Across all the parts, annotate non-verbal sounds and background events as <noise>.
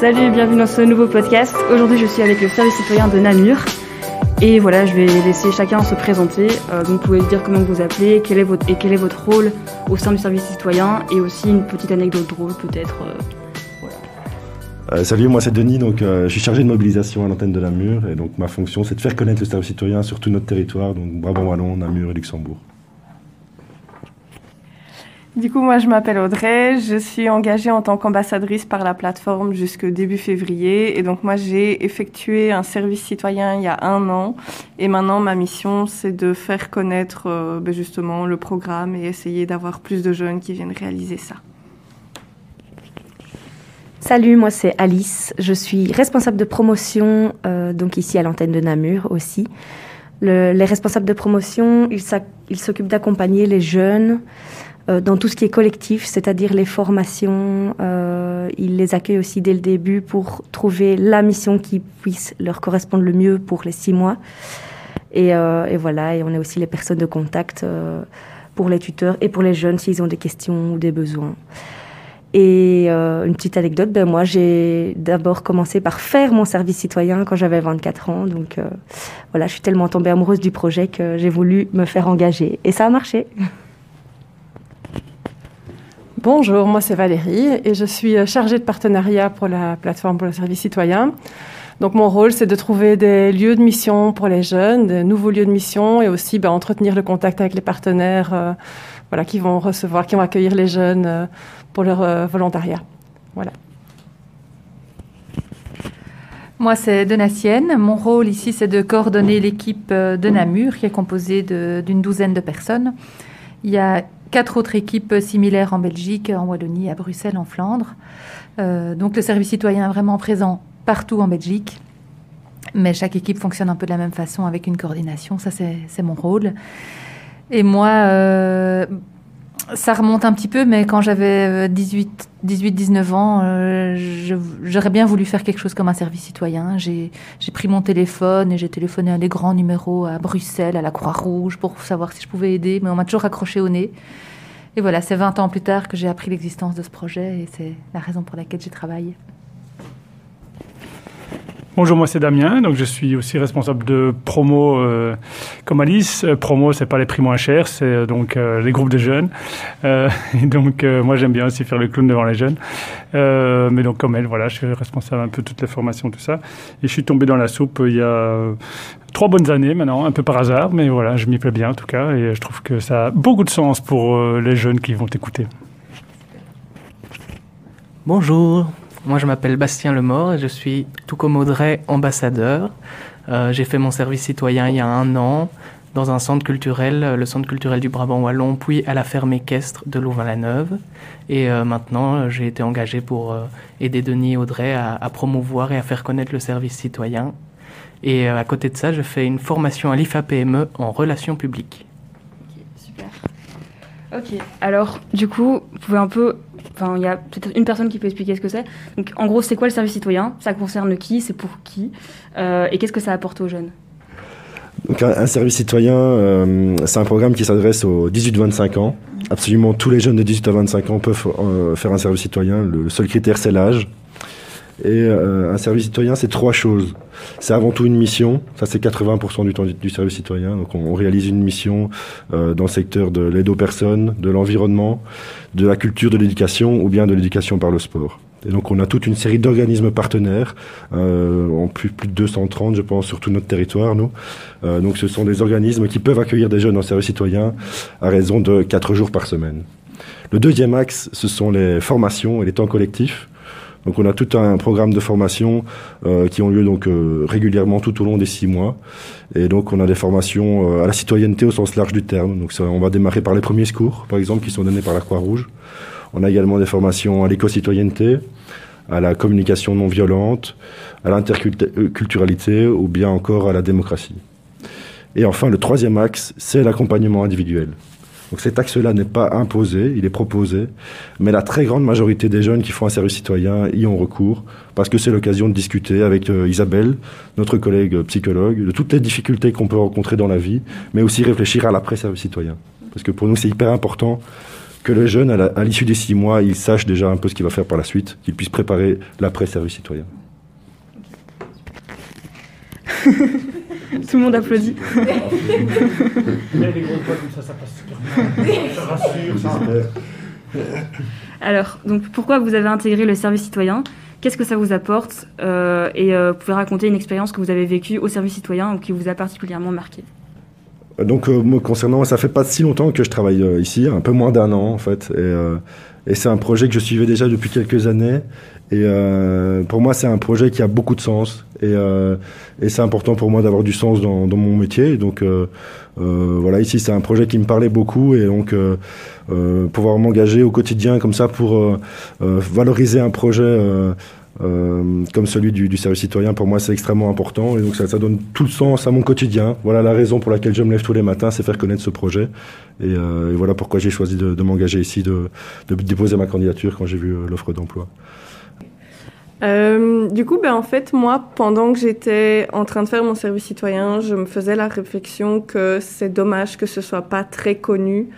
Salut, bienvenue dans ce nouveau podcast. Aujourd'hui, je suis avec le service citoyen de Namur. Et voilà, je vais laisser chacun se présenter. Euh, donc, vous pouvez dire comment vous appelez, quel est votre, et quel est votre rôle au sein du service citoyen, et aussi une petite anecdote drôle peut-être. Euh, salut, moi c'est Denis, donc je suis chargé de mobilisation à l'antenne de Namur, et donc ma fonction c'est de faire connaître le service citoyen sur tout notre territoire, donc Brabant Wallon, Namur et Luxembourg. Du coup, moi, je m'appelle Audrey. Je suis engagée en tant qu'ambassadrice par la plateforme jusque début février. Et donc, moi, j'ai effectué un service citoyen il y a un an. Et maintenant, ma mission, c'est de faire connaître euh, ben, justement le programme et essayer d'avoir plus de jeunes qui viennent réaliser ça. Salut, moi c'est Alice. Je suis responsable de promotion, euh, donc ici à l'antenne de Namur aussi. les responsables de promotion, ils s'occupent d'accompagner les jeunes dans tout ce qui est collectif, c'est-à-dire les formations. Euh, ils les accueillent aussi dès le début pour trouver la mission qui puisse leur correspondre le mieux pour les six mois. Et, euh, et voilà, et on est aussi les personnes de contact euh, pour les tuteurs et pour les jeunes s'ils ont des questions ou des besoins. Et euh, une petite anecdote, ben moi j'ai d'abord commencé par faire mon service citoyen quand j'avais 24 ans. Donc euh, voilà, je suis tellement tombée amoureuse du projet que j'ai voulu me faire engager. Et ça a marché. <laughs> Bonjour, moi c'est Valérie et je suis euh, chargée de partenariat pour la plateforme pour le service citoyen. Donc mon rôle c'est de trouver des lieux de mission pour les jeunes, de nouveaux lieux de mission et aussi ben, entretenir le contact avec les partenaires euh, voilà, qui vont recevoir, qui vont accueillir les jeunes euh, pour leur volontariat. Voilà. Moi, c'est Donatienne. Mon rôle ici, c'est de coordonner l'équipe de Namur, qui est composée d'une douzaine de personnes. Il y a quatre autres équipes similaires en Belgique, en Wallonie, à Bruxelles, en Flandre. Euh, donc le service citoyen est vraiment présent partout en Belgique. Mais chaque équipe fonctionne un peu de la même façon avec une coordination. Ça, c'est mon rôle. Et moi, euh, ça remonte un petit peu, mais quand j'avais 18, 18, 19 ans, euh, j'aurais bien voulu faire quelque chose comme un service citoyen. J'ai pris mon téléphone et j'ai téléphoné à des grands numéros à Bruxelles, à la Croix-Rouge, pour savoir si je pouvais aider, mais on m'a toujours accroché au nez. Et voilà, c'est 20 ans plus tard que j'ai appris l'existence de ce projet et c'est la raison pour laquelle j'ai travaillé. Bonjour, moi c'est Damien, donc je suis aussi responsable de promo euh, comme Alice. Euh, promo, c'est pas les prix moins chers, c'est euh, donc les groupes de jeunes. <laughs> Et donc moi j'aime bien aussi faire le clown devant les jeunes. mais donc comme elle, voilà, je suis responsable un peu de toutes les formations, tout ça. Et je suis tombé dans la soupe il y a trois bonnes années maintenant, un peu par hasard, mais voilà, je m'y plais bien en tout cas, et je trouve que ça a beaucoup de sens pour les jeunes qui vont écouter. Bonjour, moi, je m'appelle Bastien Lemort et je suis, tout comme Audrey, ambassadeur. Euh, j'ai fait mon service citoyen il y a un an dans un centre culturel, le centre culturel du Brabant Wallon, puis à la ferme équestre de Louvain-la-Neuve. Et euh, maintenant, j'ai été engagé pour euh, aider Denis et Audrey à, à, promouvoir et à faire connaître le service citoyen. Et euh, à côté de ça, je fais une formation à l'IFA-PME en relations publiques. Ok, alors du coup, vous pouvez un peu Enfin, il y a peut-être une personne qui peut expliquer ce que c'est. Donc, en gros, c'est quoi le service citoyen? Ça concerne qui? C'est pour qui? Euh, Et qu'est-ce que ça apporte aux jeunes? Donc un, un, service citoyen, euh, c'est un programme qui s'adresse aux 18-25 ans. Absolument tous les jeunes de 18 à 25 ans peuvent euh, faire un service citoyen. Le seul critère, c'est l'âge. Et euh, un service citoyen, c'est trois choses. C'est avant tout une mission, ça c'est 80% du temps du, service citoyen. Donc on, on réalise une mission euh, dans le secteur de l'aide aux personnes, de l'environnement, de la culture, de l'éducation ou bien de l'éducation par le sport. Et donc on a toute une série d'organismes partenaires, euh, en plus, plus de 230 je pense sur tout notre territoire nous. Euh, donc ce sont des organismes qui peuvent accueillir des jeunes en service citoyen à raison de 4 jours par semaine. Le deuxième axe, ce sont les formations et les temps collectifs. Donc on a tout un programme de formation euh, qui ont lieu donc euh, régulièrement tout au long des six mois. Et donc on a des formations euh, à la citoyenneté au sens large du terme. Donc on va démarrer par les premiers secours, par exemple, qui sont donnés par la Croix-Rouge. On a également des formations à l'éco-citoyenneté, à la communication non violente, à l'interculturalité ou bien encore à la démocratie. Et enfin, le troisième axe, c'est l'accompagnement individuel. Donc cet axe-là n'est pas imposé, il est proposé, mais la très grande majorité des jeunes qui font un service citoyen y ont recours, parce que c'est l'occasion de discuter avec euh, Isabelle, notre collègue psychologue, de toutes les difficultés qu'on peut rencontrer dans la vie, mais aussi réfléchir à l'après-service citoyen. Parce que pour nous, c'est hyper important que le jeune, à l'issue des six mois, il sache déjà un peu ce qu'il va faire par la suite, qu'il puisse préparer l'après-service citoyen. <laughs> Tout le monde applaudit. Alors, donc pourquoi vous avez intégré le service citoyen? Qu'est-ce que ça vous apporte? Euh, Et euh, vous pouvez raconter une expérience que vous avez vécue au service citoyen ou qui vous a particulièrement marqué? Donc, euh, moi, concernant, ça fait pas si longtemps que je travaille euh, ici, un peu moins d'un an en fait. Et, euh, et c'est un projet que je suivais déjà depuis quelques années. Et pour moi, c'est un projet qui a beaucoup de sens. Et, et c'est important pour moi d'avoir du sens dans, dans, mon métier. Donc, voilà, ici, c'est un projet qui me parlait beaucoup. Et donc, pouvoir m'engager au quotidien comme ça pour valoriser un projet euh, comme celui du, service citoyen, pour moi, c'est extrêmement important. Et donc, ça, ça, donne tout le sens à mon quotidien. Voilà la raison pour laquelle je me lève tous les matins, c'est faire connaître ce projet. Et, euh, voilà pourquoi j'ai choisi de, m'engager ici, de, déposer ma candidature quand j'ai vu euh, l'offre d'emploi. Du coup, ben, en fait, moi, pendant que j'étais en train de faire mon service citoyen, je me faisais la réflexion que c'est dommage que ce soit pas très connu.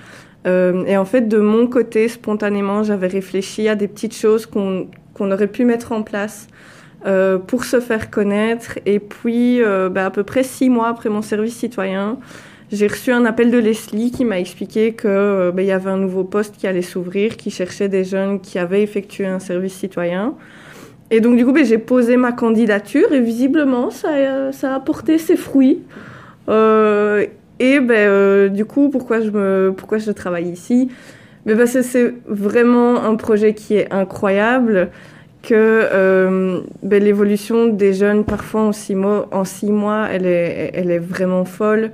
et en fait, de mon côté, spontanément, j'avais réfléchi à des petites choses qu'on qu'on aurait pu mettre en place euh, pour se faire connaître. Et puis, euh, bah, à peu près six mois après mon service citoyen, j'ai reçu un appel de Leslie qui m'a expliqué qu'il euh, bah, y avait un nouveau poste qui allait s'ouvrir, qui cherchait des jeunes qui avaient effectué un service citoyen. Et donc, du coup, bah, j'ai posé ma candidature et visiblement, ça, a, ça a porté ses fruits. et ben, du coup, pourquoi je, me, pourquoi je travaille ici? Mais parce que c'est vraiment un projet qui est incroyable, que euh, ben, l'évolution des jeunes, parfois en six mois, elle est vraiment folle.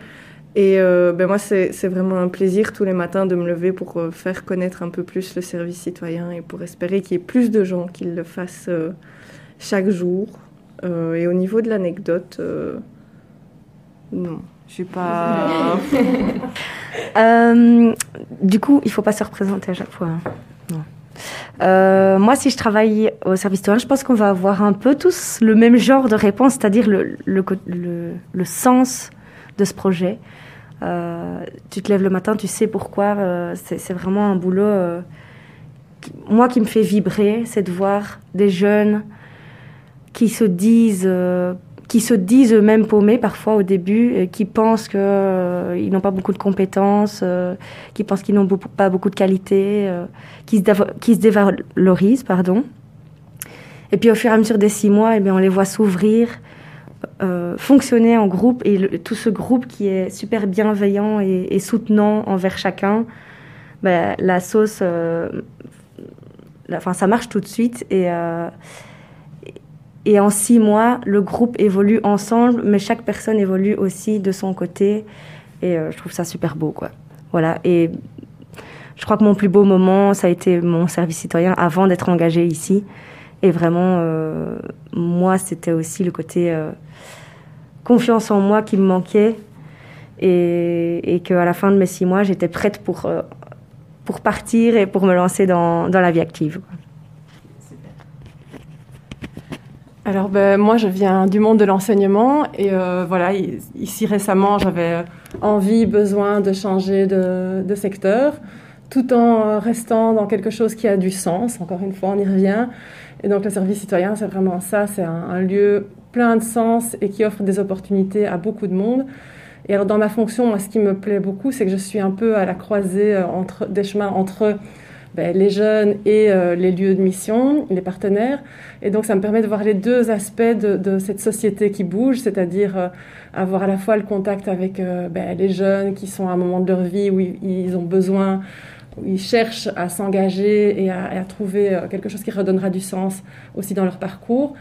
Et euh, ben moi, c'est vraiment un plaisir tous les matins de me lever pour euh, faire connaître un peu plus le service citoyen et pour espérer qu'il y ait plus de gens qui le fassent chaque jour. et au niveau de l'anecdote, non. Je suis pas. <laughs> euh, du coup, il faut pas se représenter à chaque fois. Hein. Euh, moi, si je travaille au service citoyen, je pense qu'on va avoir un peu tous le même genre de réponse, c'est-à-dire le, le, le, le, sens de ce projet. Euh, tu te lèves le matin, tu sais pourquoi. Euh, c'est vraiment un boulot, euh, moi, qui me fait vibrer, c'est de voir des jeunes qui se disent qui se disent eux-mêmes paumés parfois au début, qui pensent qu'ils euh, n'ont pas beaucoup de compétences, qui pensent qu'ils n'ont pas beaucoup de qualités, qui, se qui se dévalorisent, pardon. Et puis au fur et à mesure des six mois, eh bien, on les voit s'ouvrir, fonctionner en groupe, et tout ce groupe qui est super bienveillant et, soutenant envers chacun, ben, la sauce, enfin, ça marche tout de suite et et en six mois, le groupe évolue ensemble, mais chaque personne évolue aussi de son côté. Et euh, je trouve ça super beau, quoi. Voilà. Et je crois que mon plus beau moment, ça a été mon service citoyen avant d'être engagé ici. Et vraiment, euh, moi, c'était aussi le côté euh, confiance en moi qui me manquait. Et, et qu'à la fin de mes six mois, j'étais prête pour, pour partir et pour me lancer dans, dans la vie active. Alors ben, moi je viens du monde de l'enseignement et euh, voilà ici récemment j'avais envie, besoin de changer de, secteur tout en restant dans quelque chose qui a du sens. Encore une fois on y revient et donc le service citoyen c'est vraiment ça, c'est un, lieu plein de sens et qui offre des opportunités à beaucoup de monde. Et alors dans ma fonction moi ce qui me plaît beaucoup c'est que je suis un peu à la croisée euh, des chemins entre ben, les jeunes et euh, les lieux de mission, les partenaires. Et donc, ça me permet de voir les deux aspects de, cette société qui bouge, c'est-à-dire euh, avoir à la fois le contact avec ben, les jeunes qui sont à un moment de leur vie où ils, ont besoin, où ils cherchent à s'engager et, à, trouver quelque chose qui redonnera du sens aussi dans leur parcours.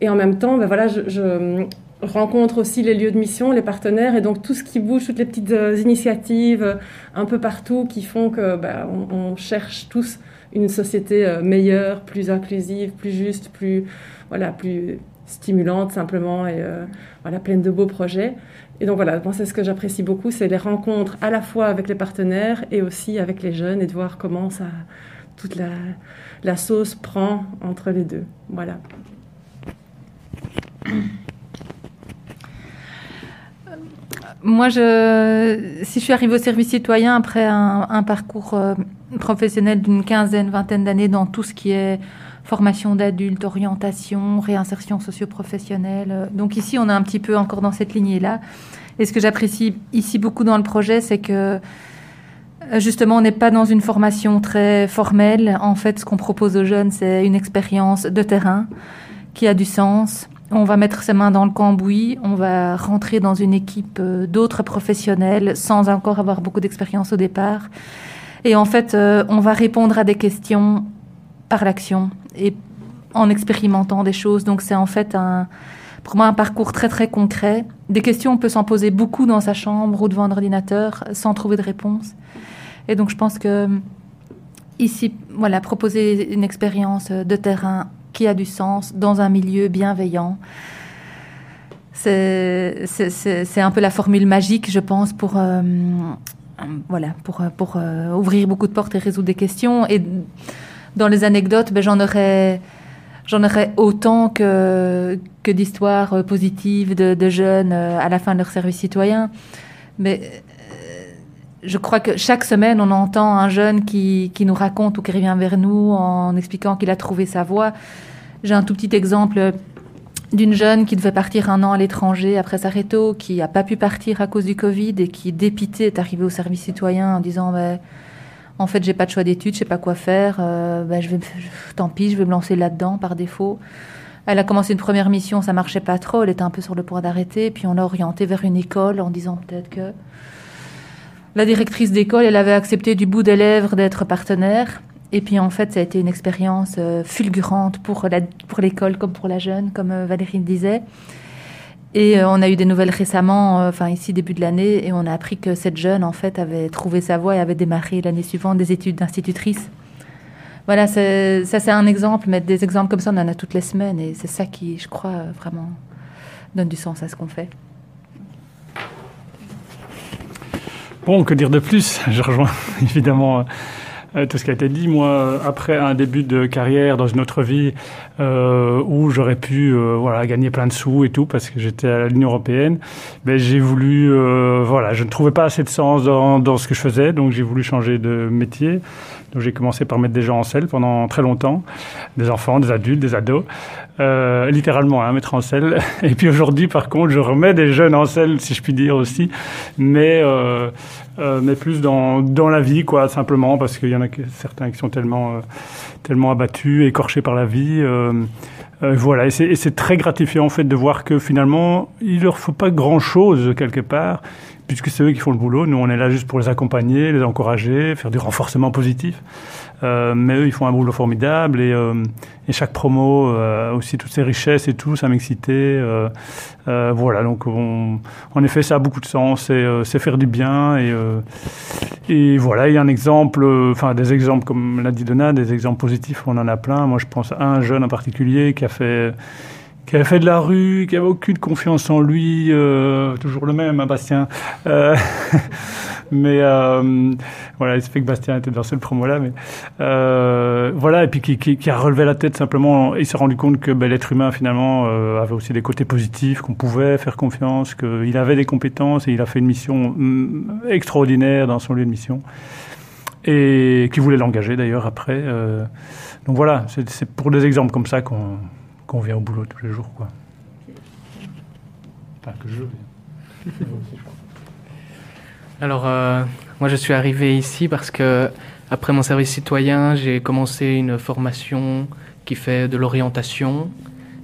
Et en même temps, ben, voilà, je, rencontre aussi les lieux de mission, les partenaires, et donc tout ce qui bouge, toutes les petites euh, initiatives euh, un peu partout qui font que bah, on, cherche tous une société euh, meilleure, plus inclusive, plus juste, plus voilà, plus stimulante simplement et voilà pleine de beaux projets. Et donc voilà, moi c'est ce que j'apprécie beaucoup, c'est les rencontres à la fois avec les partenaires et aussi avec les jeunes et de voir comment ça toute la, la sauce prend entre les deux. Voilà. Moi, si je suis arrivée au service citoyen après un, parcours euh, professionnel d'une quinzaine, vingtaine d'années dans tout ce qui est formation d'adultes, orientation, réinsertion socio-professionnelle. Euh, donc ici, on est un petit peu encore dans cette lignée-là. Et ce que j'apprécie ici beaucoup dans le projet, c'est que euh, justement, on n'est pas dans une formation très formelle. En fait, ce qu'on propose aux jeunes, c'est une expérience de terrain qui a du sens. On va mettre ses mains dans le cambouis, on va rentrer dans une équipe euh, d'autres professionnels sans encore avoir beaucoup d'expérience au départ. Et en fait, euh, on va répondre à des questions par l'action et en expérimentant des choses. Donc c'est en fait un, pour moi un parcours très très concret. Des questions, on peut s'en poser beaucoup dans sa chambre ou devant un ordinateur sans trouver de réponse. Et donc je pense que ici, voilà, proposer une expérience de terrain qui a du sens dans un milieu bienveillant. C'est un peu la formule magique, je pense, pour, euh, voilà, pour, pour euh, ouvrir beaucoup de portes et résoudre des questions. Et dans les anecdotes, ben, j'en aurais, aurais autant que, que d'histoires positives de, de, jeunes euh, à la fin de leur service citoyen. Mais je crois que chaque semaine, on entend un jeune qui, nous raconte ou qui revient vers nous en expliquant qu'il a trouvé sa voie. J'ai un tout petit exemple d'une jeune qui devait partir un an à l'étranger après sa réto, qui n'a pas pu partir à cause du Covid et qui, dépité, est arrivée au service citoyen en disant bah, En fait, j'ai pas de choix d'études, je sais pas quoi faire, euh, bah, tant pis, je vais me lancer là-dedans par défaut. Elle a commencé une première mission, ça marchait pas trop, elle était un peu sur le point d'arrêter, puis on l'a orientée vers une école en disant peut-être que la directrice d'école, elle avait accepté du bout des lèvres d'être partenaire. Et puis en fait, ça a été une expérience euh, fulgurante pour pour l'école comme pour la jeune, comme euh, Valérie le disait. Et euh, on a eu des nouvelles récemment, enfin ici début de l'année, et on a appris que cette jeune en fait avait trouvé sa voie et avait démarré l'année suivante des études d'institutrice. Voilà, ça c'est un exemple, mais des exemples comme ça on en a toutes les semaines, et c'est ça qui, je crois, vraiment donne du sens à ce qu'on fait. Bon, que dire de plus? Je rejoins <laughs> évidemment euh, tout ce qui a été dit. Moi, après un début de carrière dans une autre vie euh, où j'aurais pu euh, voilà, gagner plein de sous et tout parce que j'étais à l'Union européenne, ben, j'ai voulu, euh, voilà, je ne trouvais pas assez de sens dans, dans ce que je faisais, donc j'ai voulu changer de métier. J'ai commencé par mettre des gens en selle pendant très longtemps, des enfants, des adultes, des ados, euh, littéralement, hein, mettre en selle. <laughs> Et puis aujourd'hui, par contre, je remets des jeunes en selle, si je puis dire aussi, mais euh, euh, mais plus dans dans la vie, quoi, simplement. Parce qu'il y en a certains qui sont tellement tellement abattus, écorchés par la vie. Voilà, et c'est très gratifiant en fait de voir que finalement, il leur faut pas grand chose quelque part puisque c'est eux qui font le boulot. Nous, on est là juste pour les accompagner, les encourager, faire du renforcement positif. Euh, mais eux, ils font un boulot formidable et, euh, chaque promo, euh, aussi toutes ces richesses et tout, ça m'excitait. Voilà, donc on, en effet, ça a beaucoup de sens. C'est faire du bien et, et voilà, il y a un exemple, enfin des exemples comme l'a dit Donna, des exemples positifs, on en a plein. Moi, je pense à un jeune en particulier qui a fait qui avait fait de la rue, qui avait aucune confiance en lui, euh, toujours le même, hein, Bastien. Euh, <laughs> mais euh, voilà, il se fait que Bastien était dans cette promo-là, mais euh, voilà, et puis qui, qui, qui, a relevé la tête simplement, il s'est rendu compte que ben, l'être humain finalement euh, avait aussi des côtés positifs, qu'on pouvait faire confiance, qu'il avait des compétences et il a fait une mission mm, extraordinaire dans son lieu de mission et qui voulait l'engager d'ailleurs après. Euh, donc voilà, c'est pour des exemples comme ça qu'on qu'on vient au boulot tous les jours. Quoi. Enfin, que je viens. Alors, euh, moi, je suis arrivé ici parce que, après mon service citoyen, j'ai commencé une formation qui fait de l'orientation.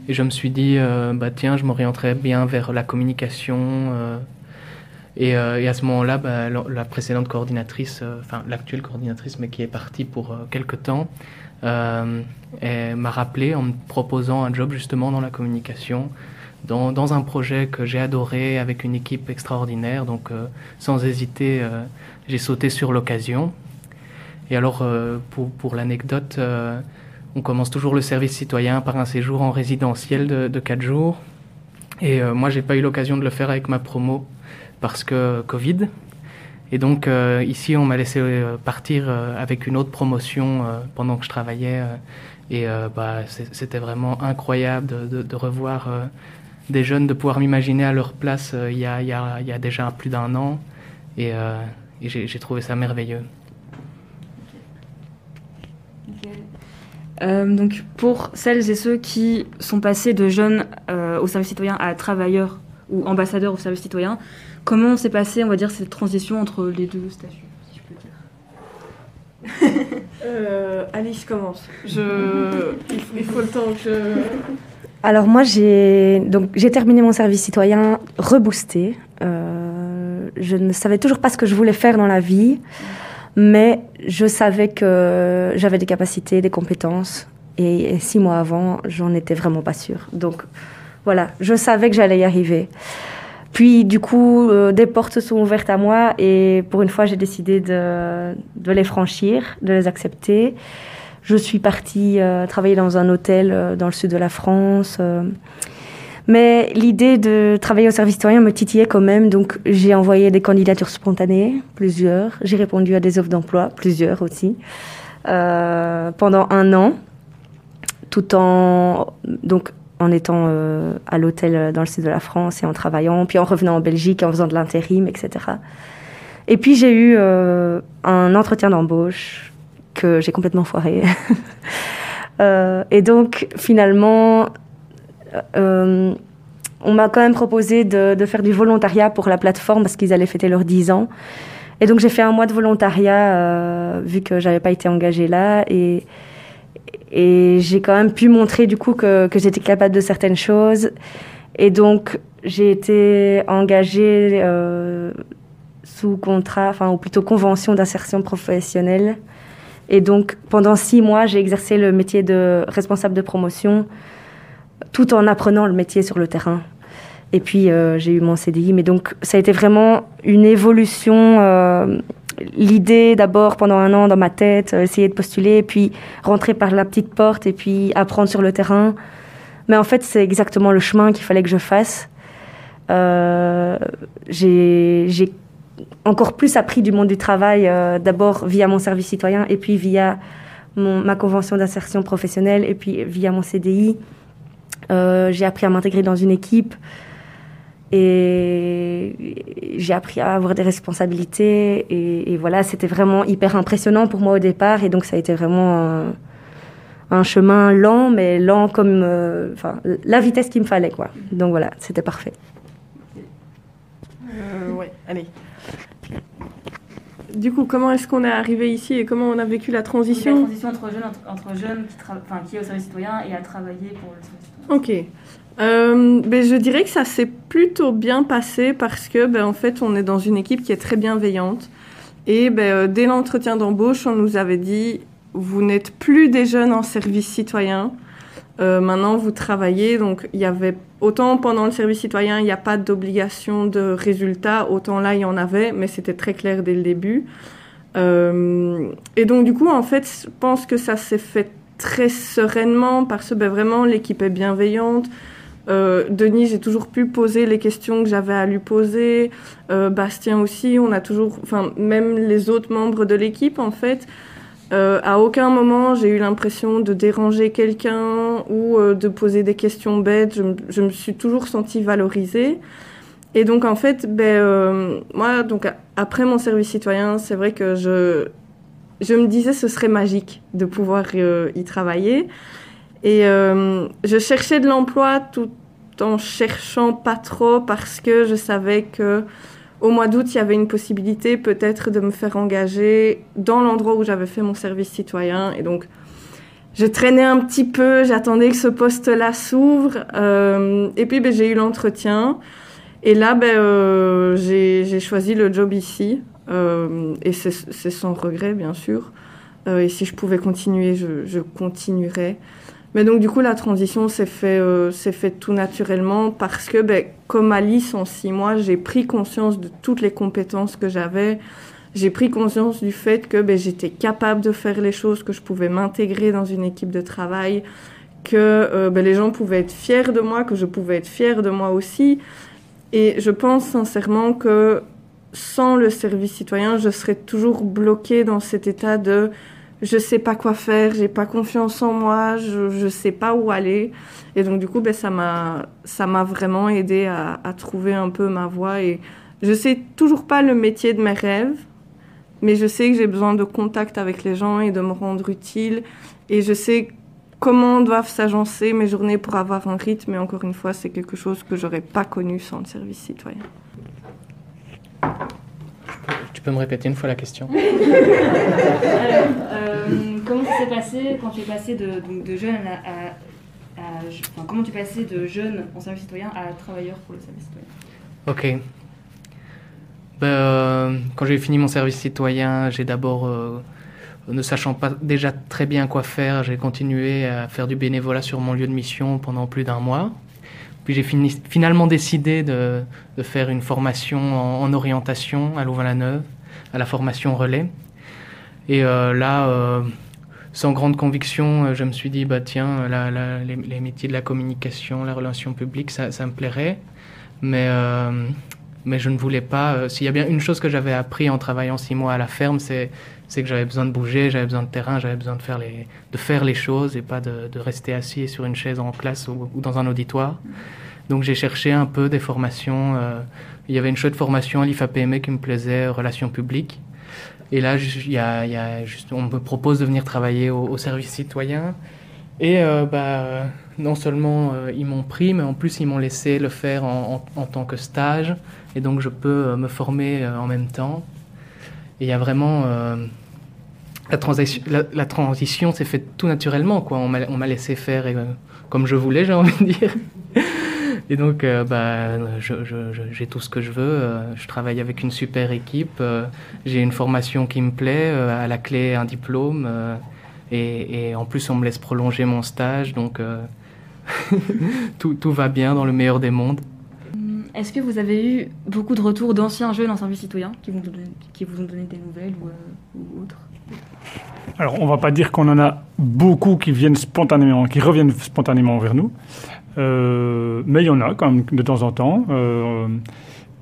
Et je me suis dit, euh, bah, tiens, je m'orienterais bien vers la communication. Euh, et, à ce moment-là, bah, la, la, précédente coordinatrice, enfin l'actuelle coordinatrice, mais qui est partie pour quelque temps, m'a rappelé en me proposant un job justement dans la communication, dans, un projet que j'ai adoré avec une équipe extraordinaire. Donc, sans hésiter, j'ai sauté sur l'occasion. Et alors, pour, pour l'anecdote, on commence toujours le service citoyen par un séjour en résidentiel de, de 4 jours. Et moi, j'ai pas eu l'occasion de le faire avec ma promo parce que Covid. Et donc euh, ici, on m'a laissé euh, partir euh, avec une autre promotion pendant que je travaillais. Et bah, c'était vraiment incroyable de, revoir des jeunes de pouvoir m'imaginer à leur place il y, a, déjà plus d'un an. Et, j'ai trouvé ça merveilleux. Donc pour celles et ceux qui sont passés de jeunes euh, au service citoyen à travailleurs ou ambassadeurs au service citoyen, comment s'est passée, on va dire, cette transition entre les deux statuts si je peux dire <laughs> euh, Alice commence. Je... Il, faut, le temps que je... Alors moi, j'ai donc j'ai terminé mon service citoyen reboosté. Euh, je ne savais toujours pas ce que je voulais faire dans la vie mais je savais que j'avais des capacités, des compétences. Et, six mois avant, j'en étais vraiment pas sûre. Donc voilà, je savais que j'allais y arriver. Puis du coup, euh, des portes sont ouvertes à moi et pour une fois, j'ai décidé de, de, les franchir, de les accepter. Je suis partie euh, travailler dans un hôtel euh, dans le sud de la France. Mais l'idée de travailler au service citoyen me titillait quand même, donc j'ai envoyé des candidatures spontanées, plusieurs. J'ai répondu à des offres d'emploi, plusieurs aussi, euh, pendant un an, tout en donc en étant euh, à l'hôtel dans le sud de la France et en travaillant, puis en revenant en Belgique, en faisant de l'intérim, etc. Et puis j'ai eu euh, un entretien d'embauche que j'ai complètement foiré. <laughs> Euh, et donc finalement, euh, on m'a quand même proposé de, faire du volontariat pour la plateforme parce qu'ils allaient fêter leurs 10 ans. Et donc j'ai fait un mois de volontariat euh, vu que j'avais pas été engagée là et, et j'ai quand même pu montrer du coup que, j'étais capable de certaines choses. Et donc j'ai été engagée euh, sous contrat, enfin ou plutôt convention d'insertion professionnelle. Et donc pendant six mois j'ai exercé le métier de responsable de promotion tout en apprenant le métier sur le terrain. Et puis euh, j'ai eu mon CDI, mais donc ça a été vraiment une évolution. Euh, l'idée d'abord pendant un an dans ma tête, euh, essayer de postuler, puis rentrer par la petite porte et puis apprendre sur le terrain. Mais en fait, c'est exactement le chemin qu'il fallait que je fasse. j'ai encore plus appris du monde du travail, d'abord via mon service citoyen et puis via ma convention d'insertion professionnelle et puis via mon CDI. Euh, j'ai appris à m'intégrer dans une équipe et j'ai appris à avoir des responsabilités. Et, voilà, c'était vraiment hyper impressionnant pour moi au départ. Et donc, ça a été vraiment un, chemin lent, mais lent comme euh, la vitesse qu'il me fallait. Quoi. Donc voilà, c'était parfait. Euh, ouais, allez. Du coup, comment est-ce qu'on est arrivé ici et comment on a vécu la transition La transition? entre jeunes, entre, jeunes qui, qui est au service citoyen et à travailler pour le service Ok. Euh, ben, je dirais que ça s'est plutôt bien passé parce que, ben, en fait, on est dans une équipe qui est très bienveillante. Et ben, euh, dès l'entretien d'embauche, on nous avait dit vous n'êtes plus des jeunes en service citoyen. Euh, maintenant, vous travaillez. Donc, il y avait autant pendant le service citoyen, il n'y a pas d'obligation de résultat, autant là, il y en avait, mais c'était très clair dès le début. et donc, du coup, en fait, je pense que ça s'est fait très sereinement parce que vraiment l'équipe est bienveillante. Euh, Denis, j'ai toujours pu poser les questions que j'avais à lui poser. Euh, Bastien aussi, on a toujours, enfin même les autres membres de l'équipe en fait. Euh, à aucun moment j'ai eu l'impression de déranger quelqu'un ou de poser des questions bêtes. Je, me suis toujours sentie valorisée. Et donc en fait, ben moi donc après mon service citoyen, c'est vrai que je je me disais ce serait magique de pouvoir y travailler. Et euh, je cherchais de l'emploi tout en cherchant pas trop parce que je savais que au mois d'août, il y avait une possibilité peut-être de me faire engager dans l'endroit où j'avais fait mon service citoyen. Et donc, je traînais un petit peu, j'attendais que ce poste-là s'ouvre. Euh, et puis, ben, j'ai eu l'entretien. Et là, ben, j'ai choisi le job ici. Euh, et c'est sans regret, bien sûr. Euh, et si je pouvais continuer, je, continuerais. Mais donc, du coup, la transition s'est fait, euh, fait tout naturellement parce que, ben, comme Alice, en six mois, j'ai pris conscience de toutes les compétences que j'avais. J'ai pris conscience du fait que ben, j'étais capable de faire les choses, que je pouvais m'intégrer dans une équipe de travail, que ben, les gens pouvaient être fiers de moi, que je pouvais être fière de moi aussi. Et je pense sincèrement que sans le service citoyen, je serais toujours bloquée dans cet état de je sais pas quoi faire, j'ai pas confiance en moi, je, je sais pas où aller. Et donc, du coup, ben, ça m'a, vraiment aidé à, à, trouver un peu ma voie. Et je sais toujours pas le métier de mes rêves, mais je sais que j'ai besoin de contact avec les gens et de me rendre utile. Et je sais comment doivent s'agencer mes journées pour avoir un rythme. Et encore une fois, c'est quelque chose que j'aurais pas connu sans le service citoyen. Tu peux me répéter une fois la question <laughs> Alors, euh, comment ça s'est passé quand tu es passé de, donc, de jeune à, à, à enfin, comment tu es passé de jeune en service citoyen à travailleur pour le service citoyen? Ok. Ben, euh, quand j'ai fini mon service citoyen, j'ai d'abord, euh, ne sachant pas déjà très bien quoi faire, j'ai continué à faire du bénévolat sur mon lieu de mission pendant plus d'un mois. Puis j'ai finalement décidé de, faire une formation en, en orientation à Louvain-la-Neuve, à la formation relais. Et euh, là, euh, sans grande conviction, euh, je me suis dit, bah tiens, les, métiers de la communication, la relation publique, ça, me plairait. Mais, mais je ne voulais pas. S'il y a bien une chose que j'avais appris en travaillant six mois à la ferme, c'est que j'avais besoin de bouger, j'avais besoin de terrain, j'avais besoin de faire, les, de faire les choses et pas de, rester assis sur une chaise en classe ou, dans un auditoire. Donc j'ai cherché un peu des formations. Euh, il y avait une chouette formation à l'IFAPME qui me plaisait, relations publiques. Et là, y a, y a on me propose de venir travailler au, service citoyen. Et euh, bah, non seulement euh, ils m'ont pris, mais en plus ils m'ont laissé le faire en, en, en, tant que stage. Et donc je peux euh, me former en même temps. Et il y a vraiment... La, transi la, la, transition s'est faite tout naturellement. On m'a laissé faire et, comme je voulais, j'ai envie de dire. <laughs> Et donc, euh, bah, j'ai tout ce que je veux. Euh, je travaille avec une super équipe. Euh, j'ai une formation qui me plaît. à la clé, un diplôme. Et, en plus, on me laisse prolonger mon stage. Donc, <laughs> tout, va bien dans le meilleur des mondes. Est-ce que vous avez eu beaucoup de retours d'anciens jeunes en service citoyen qui vous, ont donné des nouvelles ou, ou autres? Alors, on va pas dire qu'on en a beaucoup qui viennent spontanément, qui reviennent spontanément vers nous, euh, mais il y en a quand même de temps en temps. Euh,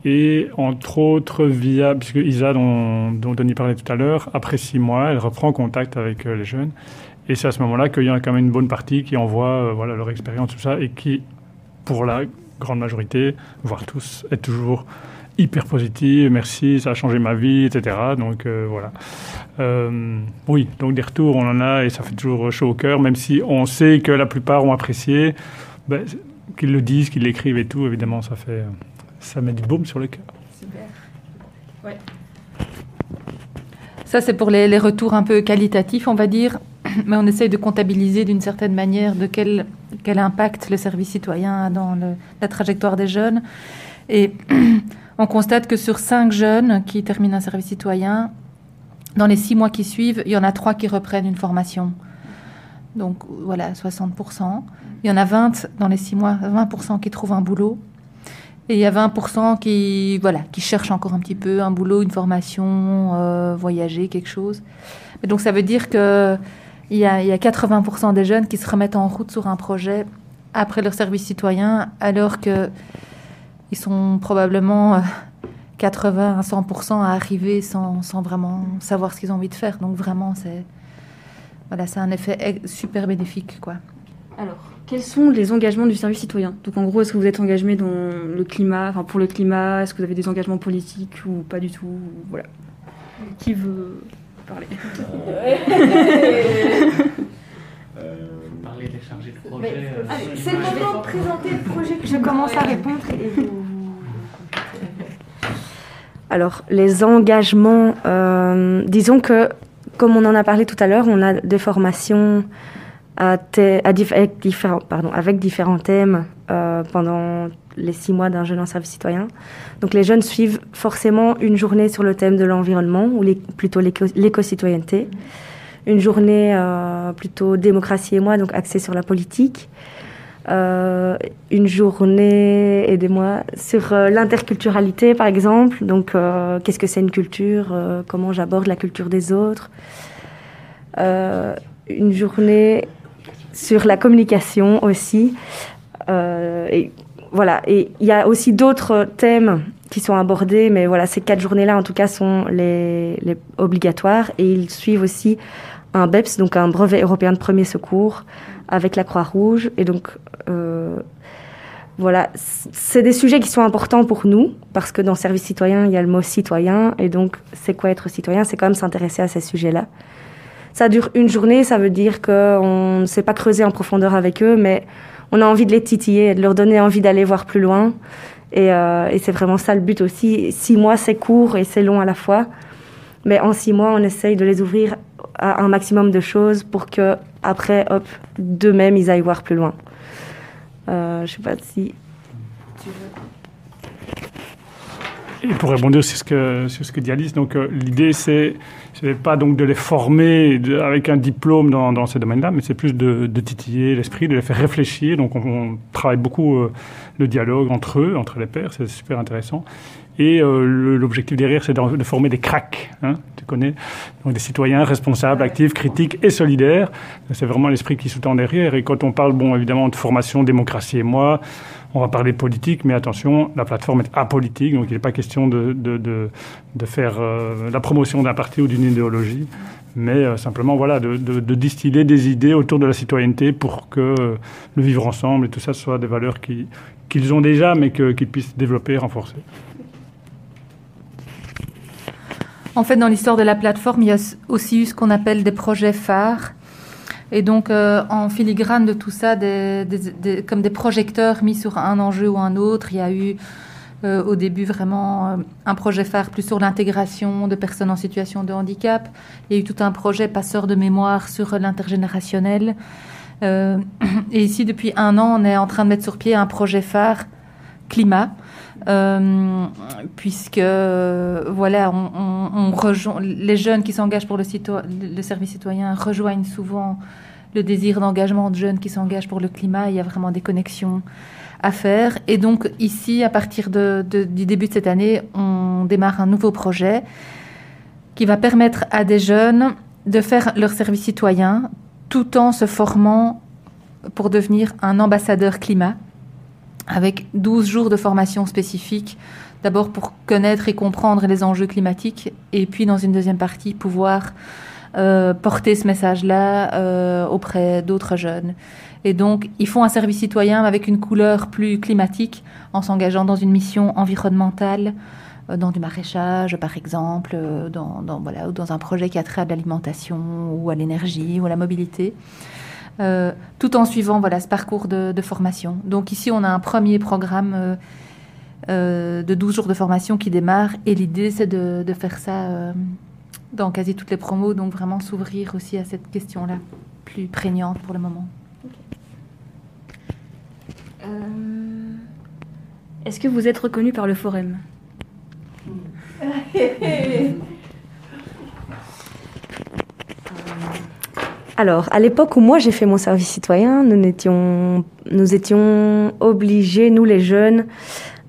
et entre autres, via, puisque Isa, dont, dont Denis parlait tout à l'heure, après six mois, elle reprend contact avec euh, les jeunes. Et c'est à ce moment-là qu'il y a quand même une bonne partie qui envoie voilà, leur expérience, tout ça, et qui, pour la grande majorité, voire tous, est toujours hyper positive, merci, ça a changé ma vie, etc. Donc euh, voilà. Euh, oui, donc des retours, on en a et ça fait toujours chaud au cœur, même si on sait que la plupart ont apprécié, ben, qu'ils le disent, qu'ils l'écrivent et tout, évidemment, ça fait, ça met du baume sur le cœur. Ça, c'est pour les, retours un peu qualitatifs, on va dire, <clears throat> mais on essaye de comptabiliser d'une certaine manière de quel, quel impact le service citoyen a dans la trajectoire des jeunes. Et <clears throat> on constate que sur cinq jeunes qui terminent un service citoyen, dans les six mois qui suivent, il y en a trois qui reprennent une formation. Donc voilà, 60%. Il y en a 20 dans les six mois, 20% qui trouvent un boulot. Et il y a 20% qui, voilà, qui cherchent encore un petit peu un boulot, une formation, euh, voyager, quelque chose. Donc ça veut dire qu'il y y a 80% des jeunes qui se remettent en route sur un projet après leur service citoyen, alors que ils sont probablement 80 à 100% à arriver sans, sans, vraiment savoir ce qu'ils ont envie de faire. Donc vraiment, c'est voilà, c'est un effet super bénéfique, quoi. Alors, quels sont les engagements du service citoyen? Donc en gros, est-ce que vous êtes engagé dans le climat, enfin pour le climat? Est-ce que vous avez des engagements politiques ou pas du tout? Voilà. Qui veut parler? <laughs> <laughs> parler des chargés de projet. Euh, c'est le moment de présenter le projet que je commence à répondre et vous... Alors, les engagements, euh, disons que, comme on en a parlé tout à l'heure, on a des formations à à dif avec, différents, pardon, avec différents thèmes euh, pendant les six mois d'un jeune en service citoyen. Donc, les jeunes suivent forcément une journée sur le thème de l'environnement, ou les, plutôt l'éco-citoyenneté. Une journée euh, plutôt démocratie et moi, donc axée sur la politique. Euh, une journée, aidez-moi, sur euh, l'interculturalité par exemple. Donc, qu'est-ce que c'est une culture Comment j'aborde la culture des autres Une journée sur la communication aussi. et voilà. Et il y a aussi d'autres thèmes qui sont abordés, mais voilà, ces quatre journées-là, en tout cas, sont les, les obligatoires et ils suivent aussi un BEPS, donc un brevet européen de premier secours, avec la Croix-Rouge. Et donc, euh, voilà, c'est des sujets qui sont importants pour nous, parce que dans service citoyen, il y a le mot citoyen. Et donc, c'est quoi être citoyen? C'est quand même s'intéresser à ces sujets-là. Ça dure une journée, ça veut dire qu'on ne s'est pas creusé en profondeur avec eux, mais on a envie de les titiller, de leur donner envie d'aller voir plus loin. Et, euh, et c'est vraiment ça le but aussi. Six mois, c'est court et c'est long à la fois. Mais en six mois, on essaye de les ouvrir à un maximum de choses pour que après, hop, d'eux-mêmes, ils aillent voir plus loin. Euh, je sais pas si Et pour rebondir sur ce que, sur ce que dit Alice, donc euh, l'idée c'est c'est pas donc de les former avec un diplôme dans, dans ces domaines-là, mais c'est plus de, de titiller l'esprit, de les faire réfléchir. Donc on, on travaille beaucoup euh, le dialogue entre eux, entre les pairs, c'est super intéressant. Et euh, l'objectif derrière, c'est de, de former des cracks, hein, tu connais, donc des citoyens responsables, actifs, critiques et solidaires. C'est vraiment l'esprit qui sous-tend derrière. Et quand on parle, bon, évidemment, de formation, démocratie et moi, on va parler politique, mais attention, la plateforme est apolitique, donc il n'est pas question de, faire euh, la promotion d'un parti ou d'une idéologie, mais euh, simplement voilà, de, distiller des idées autour de la citoyenneté pour que euh, le vivre ensemble et tout ça soit des valeurs qui- qu'ils ont déjà, mais qu'ils puissent développer, renforcer. En fait, dans l'histoire de la plateforme, il y a aussi eu ce qu'on appelle des projets phares. Et donc, euh, en filigrane de tout ça, comme des projecteurs mis sur un enjeu ou un autre, il y a eu euh, au début vraiment euh, un projet phare plus sur l'intégration de personnes en situation de handicap. Il y a eu tout un projet passeur de mémoire sur l'intergénérationnel. Euh, <clears throat> et ici, depuis un an, on est en train de mettre sur pied un projet phare climat. Euh, puisque euh, voilà, on, rejoint les jeunes qui s'engagent pour le, service citoyen rejoignent souvent le désir d'engagement de jeunes qui s'engagent pour le climat. Il y a vraiment des connexions à faire. Et donc ici, à partir du début de cette année, on démarre un nouveau projet qui va permettre à des jeunes de faire leur service citoyen tout en se formant pour devenir un ambassadeur climat avec 12 jours de formation spécifique, d'abord pour connaître et comprendre les enjeux climatiques, et puis dans une deuxième partie, pouvoir euh, porter ce message-là euh, auprès d'autres jeunes. Et donc, ils font un service citoyen avec une couleur plus climatique, en s'engageant dans une mission environnementale, euh, dans du maraîchage, par exemple, euh, dans, dans, voilà, ou dans un projet qui a trait à l'alimentation, ou à l'énergie, ou à la mobilité. Euh, tout en suivant voilà, ce parcours de, de formation. Donc ici, on a un premier programme euh, euh, de 12 jours de formation qui démarre et l'idée, c'est de, de faire ça euh, dans quasi toutes les promos, donc vraiment s'ouvrir aussi à cette question-là, plus prégnante pour le moment. Euh, Est-ce que vous êtes reconnu par le forum? <laughs> Alors, à l'époque où moi j'ai fait mon service citoyen, nous étions, nous étions obligés, nous les jeunes,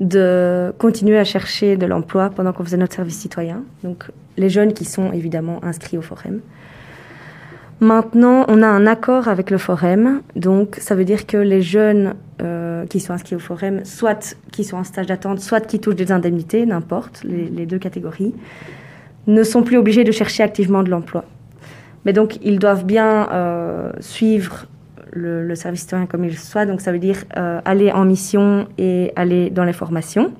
de continuer à chercher de l'emploi pendant qu'on faisait notre service citoyen. Donc, les jeunes qui sont évidemment inscrits au forum. Maintenant, on a un accord avec le forum, donc ça veut dire que les jeunes euh, qui sont inscrits au forum, soit qui sont en stage d'attente, soit qui touchent des indemnités, n'importe, les, les deux catégories, ne sont plus obligés de chercher activement de l'emploi. Mais donc, ils doivent bien euh, suivre le, le service citoyen comme il soit. Donc, ça veut dire euh, aller en mission et aller dans les formations.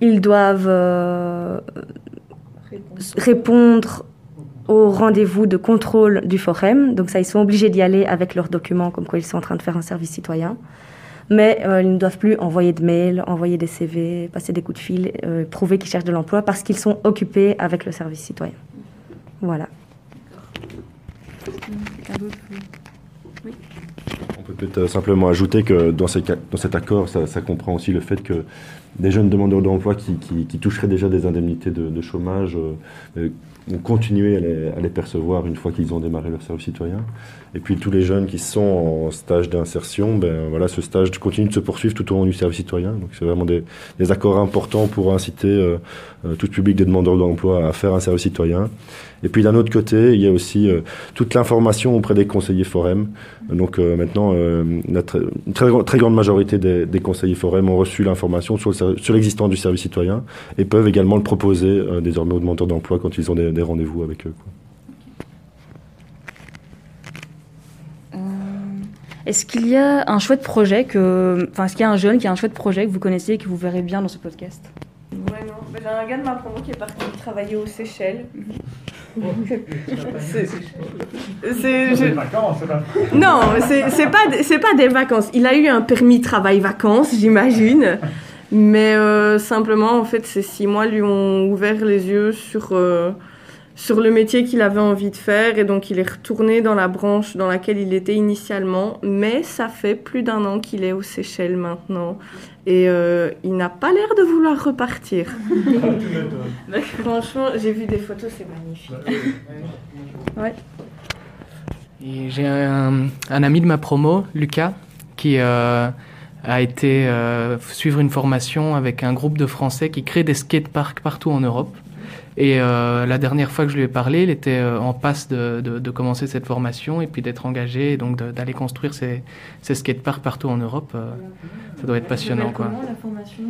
Ils doivent euh, répondre au rendez-vous de contrôle du forum. Donc, ça, ils sont obligés d'y aller avec leurs documents, comme quoi ils sont en train de faire un service citoyen. Mais ils ne doivent plus envoyer de mails, envoyer des CV, passer des coups de fil, prouver qu'ils cherchent de l'emploi parce qu'ils sont occupés avec le service citoyen. Voilà. On peut peut-être simplement ajouter que dans, dans cet accord, ça comprend aussi le fait que des jeunes demandeurs d'emploi qui, toucheraient déjà des indemnités de, chômage euh, euh, vont continuer à les, percevoir une fois qu'ils ont démarré leur service citoyen. Et puis tous les jeunes qui sont en stage d'insertion, ben, voilà, ce stage continue de se poursuivre tout au long du service citoyen. Donc c'est vraiment des, accords importants pour inciter euh, euh, tout public des demandeurs d'emploi à faire un service citoyen. Et puis d'un autre côté, il y a aussi euh, toute l'information auprès des conseillers forum. Donc euh, maintenant, euh, la très, très, grande majorité des, conseillers forum ont reçu l'information sur, le sur l'existence du service citoyen et peuvent également le proposer euh, désormais aux demandeurs d'emploi quand ils ont des, rendez-vous avec eux. Euh, est-ce qu'il y a un chouette projet que, enfin, est-ce qu'il y a un jeune qui a un chouette projet que vous connaissez et que vous verrez bien dans ce podcast? Ouais, non. Bah, j'ai un gars de ma promo qui est parti travailler aux Seychelles. <laughs> c'est, c'est, je... vacances, hein. Non, c'est, c'est pas, c'est pas des vacances. Il a eu un permis travail vacances, j'imagine. Mais euh, simplement, en fait, ces six mois lui ont ouvert les yeux sur, euh, sur le métier qu'il avait envie de faire. Et donc, il est retourné dans la branche dans laquelle il était initialement. Mais ça fait plus d'un an qu'il est aux Seychelles maintenant. Et euh, il n'a pas l'air de vouloir repartir. <laughs> Donc, franchement, j'ai vu des photos, c'est magnifique. Et J'ai un, un ami de ma promo, Lucas, qui euh, a été euh, suivre une formation avec un groupe de Français qui crée des skateparks partout en Europe. Et euh, la dernière fois que je lui ai parlé, il était euh, en passe de, de- de commencer cette formation et puis d'être engagé et donc d'aller construire ces, ces skateparks partout en Europe. euh, ça doit être passionnant, quoi. la formation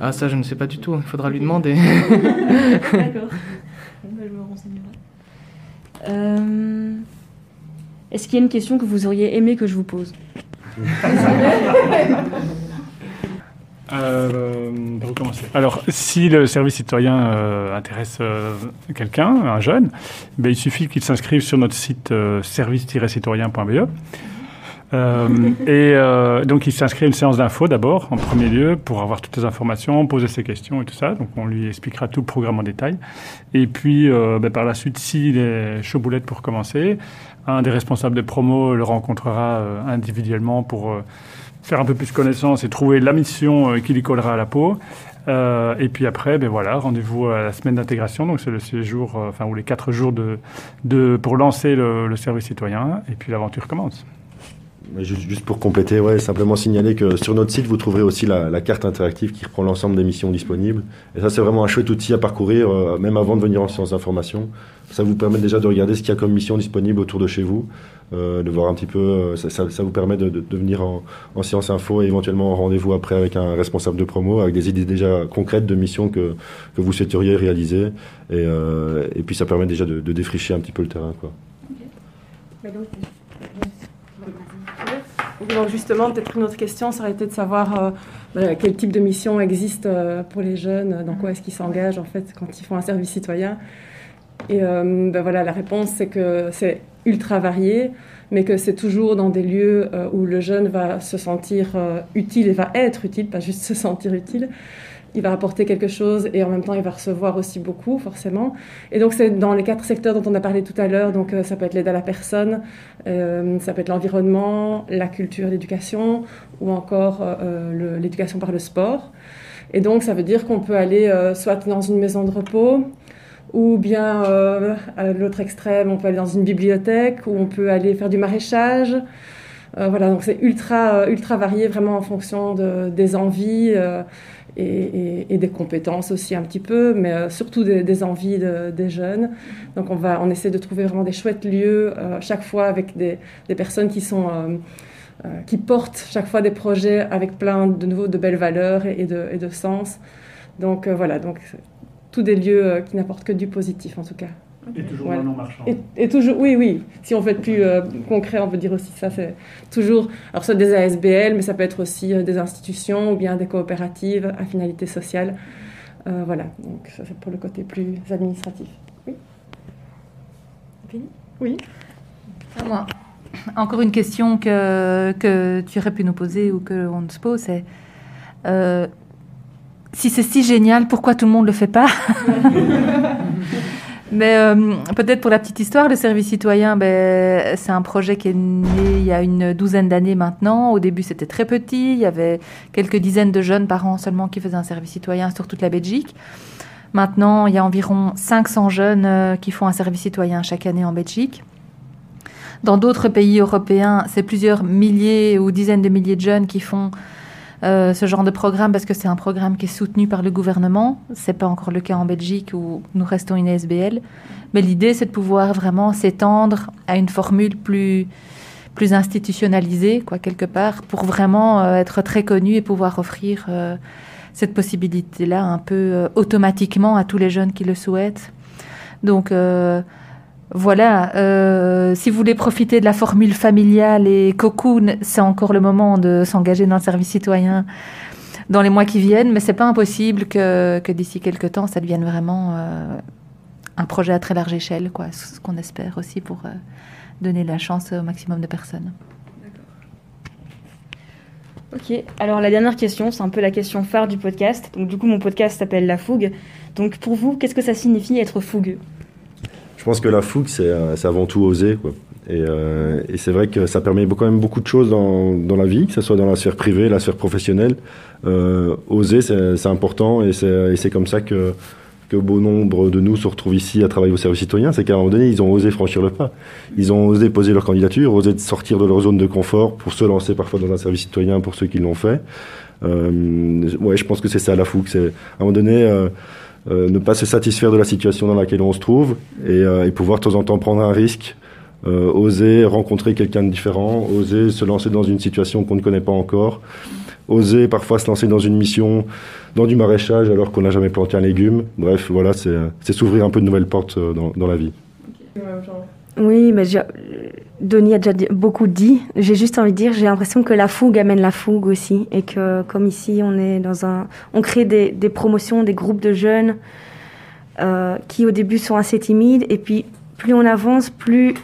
Ah, ça, je ne sais pas du tout. Il faudra lui demander. <laughs> D'accord. <laughs> Bah, je me renseignerai. Est-ce qu'il y a une question que vous auriez aimé que je vous pose? Euh, Alors, si le service citoyen euh, intéresse euh, quelqu'un, un jeune, ben, il suffit qu'il s'inscrive sur notre site service-citoyen.be. Et donc, il s'inscrit à une séance d'info d'abord, en premier lieu, pour avoir toutes les informations, poser ses questions et tout ça. Donc, on lui expliquera tout le programme en détail. Et puis, ben, par la suite, s'il est chaud pour commencer, un des responsables de promo le rencontrera euh, individuellement pour euh, faire un peu plus connaissance et trouver la mission euh, qui lui collera à la peau. Et puis après, ben voilà, rendez-vous à la semaine d'intégration. Donc c'est le séjour, euh, enfin ou les quatre jours de, pour lancer le service citoyen. Et puis l'aventure commence. Mais Juste, pour compléter, ouais, simplement signaler que sur notre site, vous trouverez aussi la, carte interactive qui reprend l'ensemble des missions disponibles. Et ça, c'est vraiment un chouette outil à parcourir, euh, même avant de venir en séance d'information. Ça vous permet déjà de regarder ce qu'il y a comme mission disponible autour de chez vous, euh, de voir un petit peu, euh, ça, vous permet de, venir en, en séance info et éventuellement en rendez-vous après avec un responsable de promo, avec des idées déjà concrètes de missions que, que vous souhaiteriez réaliser. Et, puis ça permet déjà de, défricher un petit peu le terrain. Quoi. Donc justement, peut-être une autre question, ça aurait été de savoir euh, voilà, quel type de mission existe euh, pour les jeunes, dans quoi est-ce qu'ils s'engagent en fait quand ils font un service citoyen. Et euh, ben voilà, la réponse c'est que c'est ultra varié, mais que c'est toujours dans des lieux où le jeune va se sentir utile et va être utile, pas juste se sentir utile. Il va apporter quelque chose et en même temps il va recevoir aussi beaucoup forcément. Et donc c'est dans les quatre secteurs dont on a parlé tout à l'heure. Donc euh, ça peut être l'aide à la personne, euh, ça peut être l'environnement, la culture, l'éducation, ou encore euh, l'éducation par le sport. Et donc, ça veut dire qu'on peut aller soit dans une maison de repos, ou bien à l'autre extrême, on peut aller dans une bibliothèque, ou on peut aller faire du maraîchage. Voilà, donc c'est ultra, ultra varié vraiment en fonction de, des envies et, des compétences aussi un petit peu, mais euh, surtout des, envies de- des jeunes. Donc on, va, on essaie de trouver vraiment des chouettes lieux euh, chaque fois avec des, personnes qui sont... euh, qui portent chaque fois des projets avec plein de nouveau de belles valeurs et, de, et de sens. Donc voilà, donc tous des lieux qui n'apportent que du positif en tout cas. Et toujours Voilà. non marchand. Et, et toujours, oui, oui. Si on veut être plus euh, concret, on peut dire aussi ça. C'est toujours, alors soit des ASBL, mais ça peut être aussi euh, des institutions ou bien des coopératives à finalité sociale. Euh, voilà. Donc ça c'est pour le côté plus administratif. Oui. Fini? Oui. À moi. <coughs> Encore une question que, que tu aurais pu nous poser ou qu'on se pose, c'est euh, si c'est si génial, pourquoi tout le monde ne le fait pas? <laughs> Mais euh, peut-être pour la petite histoire, le service citoyen, ben, c'est un projet qui est né il y a une douzaine d'années maintenant. Au début, c'était très petit. Il y avait quelques dizaines de jeunes par an seulement qui faisaient un service citoyen sur toute la Belgique. Maintenant, il y a environ 500 jeunes euh, qui font un service citoyen chaque année en Belgique. Dans d'autres pays européens, c'est plusieurs milliers ou dizaines de milliers de jeunes qui font euh, ce genre de programme parce que c'est un programme qui est soutenu par le gouvernement. C'est pas encore le cas en Belgique où nous restons une SBL. Mais l'idée, c'est de pouvoir vraiment s'étendre à une formule plus, plus institutionnalisée, quoi, quelque part, pour vraiment euh, être très connu et pouvoir offrir euh, cette possibilité-là un peu automatiquement à tous les jeunes qui le souhaitent. Donc, Voilà, euh, si vous voulez profiter de la formule familiale et cocoon, c'est encore le moment de s'engager dans le service citoyen dans les mois qui viennent, mais c'est pas impossible que, que d'ici quelques temps, ça devienne vraiment euh, un projet à très large échelle, quoi, ce qu'on espère aussi pour euh, donner la chance au maximum de personnes. Ok, alors la dernière question, c'est un peu la question phare du podcast. Donc du coup, mon podcast s'appelle La Fougue. Donc pour vous, qu'est-ce que ça signifie être fougueux? Je pense que la fougue, c'est euh, avant tout oser. Quoi. Et, euh, et c'est vrai que ça permet quand même beaucoup de choses dans, dans la vie, que ce soit dans la sphère privée, la sphère professionnelle. Euh, oser, c'est important et c'est comme ça que, que bon nombre de nous se retrouvent ici à travailler au service citoyen. C'est qu'à un moment donné, ils ont osé franchir le pas. Ils ont osé poser leur candidature, osé sortir de leur zone de confort pour se lancer parfois dans un service citoyen pour ceux qui l'ont fait. Euh, ouais, je pense que c'est ça la fougue. À un moment donné. Euh, ne pas se satisfaire de la situation dans laquelle on se trouve et, euh, pouvoir de temps en temps prendre un risque, euh, oser rencontrer quelqu'un de différent, oser se lancer dans une situation qu'on ne connaît pas encore, oser parfois se lancer dans une mission dans du maraîchage alors qu'on n'a jamais planté un légume. Bref, voilà, c'est s'ouvrir un peu de nouvelles portes dans la vie. Oui, mais j'ai- Denis a déjà beaucoup dit. J'ai juste envie de dire, j'ai l'impression que la fougue amène la fougue aussi. Et que comme ici, on est dans un... On crée des, promotions, des groupes de jeunes euh, qui au début sont assez timides. Et puis, plus on avance, plus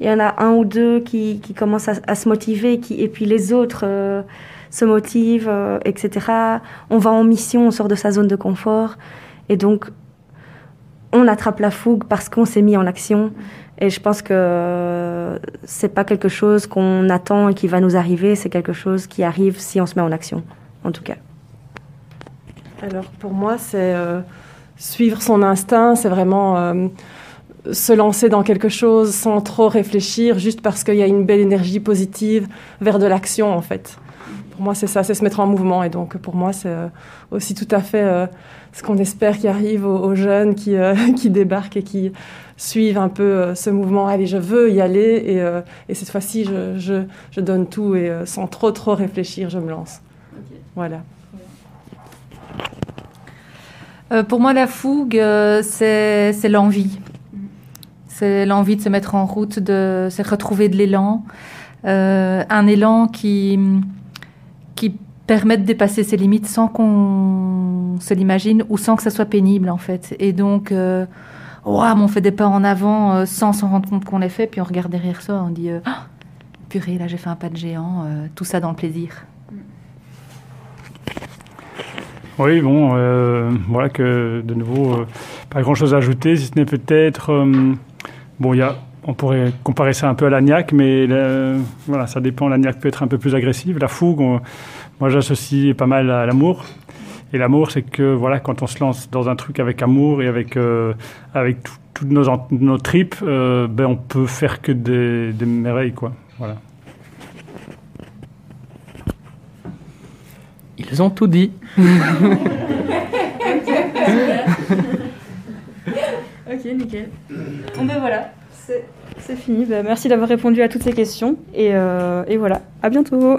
il y en a un ou deux qui, qui commencent à, à se motiver. Qui, et puis les autres euh, se motivent, euh, etc. On va en mission, on sort de sa zone de confort. Et donc, on attrape la fougue parce qu'on s'est mis en action. Et je pense que c'est pas quelque chose qu'on attend et qui va nous arriver, c'est quelque chose qui arrive si on se met en action, en tout cas. Alors pour moi, c'est euh, suivre son instinct, c'est vraiment euh, se lancer dans quelque chose sans trop réfléchir, juste parce qu'il y a une belle énergie positive vers de l'action en fait. Pour moi, c'est ça, c'est se mettre en mouvement. Et donc pour moi, c'est euh, aussi tout à fait ce qu'on espère qui arrive aux, aux jeunes qui, euh, <laughs> qui débarquent et qui suivent un peu euh, ce mouvement. Allez, je veux y aller et, euh, et cette fois-ci, je, je, je donne tout et euh, sans trop trop réfléchir, je me lance. Voilà. Euh, pour moi, la fougue, euh, c'est c'est l'envie. C'est l'envie de se mettre en route, de se retrouver de l'élan. Euh, un élan qui, qui permet de dépasser ses limites sans qu'on se l'imagine ou sans que ça soit pénible, en fait. Et donc, euh, mais on fait des pas en avant euh, sans s'en rendre compte qu'on les fait, puis on regarde derrière soi, on dit euh, Ah, purée, là j'ai fait un pas de géant, euh, tout ça dans le plaisir. Oui, bon, voilà que de nouveau, pas grand-chose à ajouter, si ce n'est peut-être, bon, y a, on pourrait comparer ça un peu à l'agnac, mais voilà, ça dépend. L'agnac peut être un peu plus agressive. La fougue, on- moi, j'associe pas mal à l'amour. Et l'amour, c'est que voilà, quand on se lance dans un truc avec amour et avec euh, avec tout- toutes nos nos tripes, euh, ben on peut faire que des, des merveilles, quoi. Voilà. Ils ont tout dit. <laughs> Ok, nickel. Bon ben voilà, c'est c'est fini. Ben, merci d'avoir répondu à toutes ces questions. Et, euh, et voilà, à bientôt.